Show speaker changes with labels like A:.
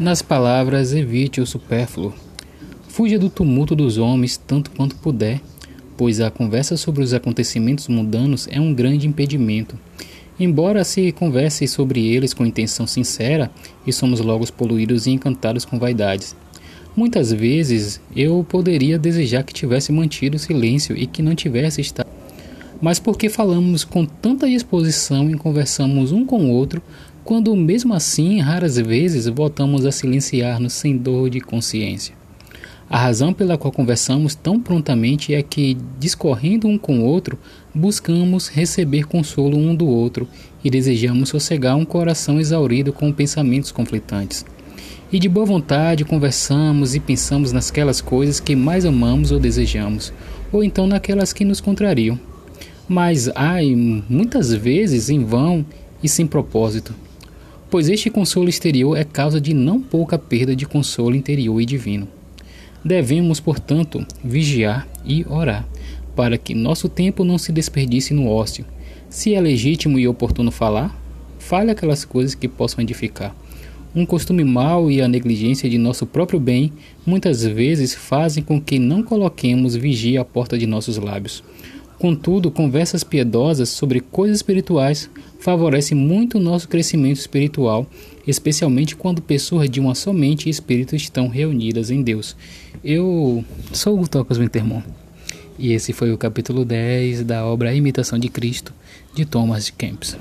A: Nas palavras, evite o supérfluo. Fuja do tumulto dos homens tanto quanto puder, pois a conversa sobre os acontecimentos mundanos é um grande impedimento. Embora se converse sobre eles com intenção sincera, e somos logo poluídos e encantados com vaidades. Muitas vezes eu poderia desejar que tivesse mantido silêncio e que não tivesse estado. Mas porque falamos com tanta disposição e conversamos um com o outro, quando mesmo assim raras vezes voltamos a silenciar-nos sem dor de consciência. A razão pela qual conversamos tão prontamente é que, discorrendo um com o outro, buscamos receber consolo um do outro e desejamos sossegar um coração exaurido com pensamentos conflitantes. E de boa vontade conversamos e pensamos nasquelas coisas que mais amamos ou desejamos, ou então naquelas que nos contrariam. Mas, ai, muitas vezes em vão e sem propósito, pois este consolo exterior é causa de não pouca perda de consolo interior e divino. Devemos, portanto, vigiar e orar, para que nosso tempo não se desperdice no ócio. Se é legítimo e oportuno falar, fale aquelas coisas que possam edificar. Um costume mau e a negligência de nosso próprio bem muitas vezes fazem com que não coloquemos vigia à porta de nossos lábios. Contudo, conversas piedosas sobre coisas espirituais favorecem muito o nosso crescimento espiritual, especialmente quando pessoas de uma somente espírito estão reunidas em Deus. Eu sou o Tocas Wintermon e esse foi o capítulo 10 da obra A Imitação de Cristo de Thomas Kempis.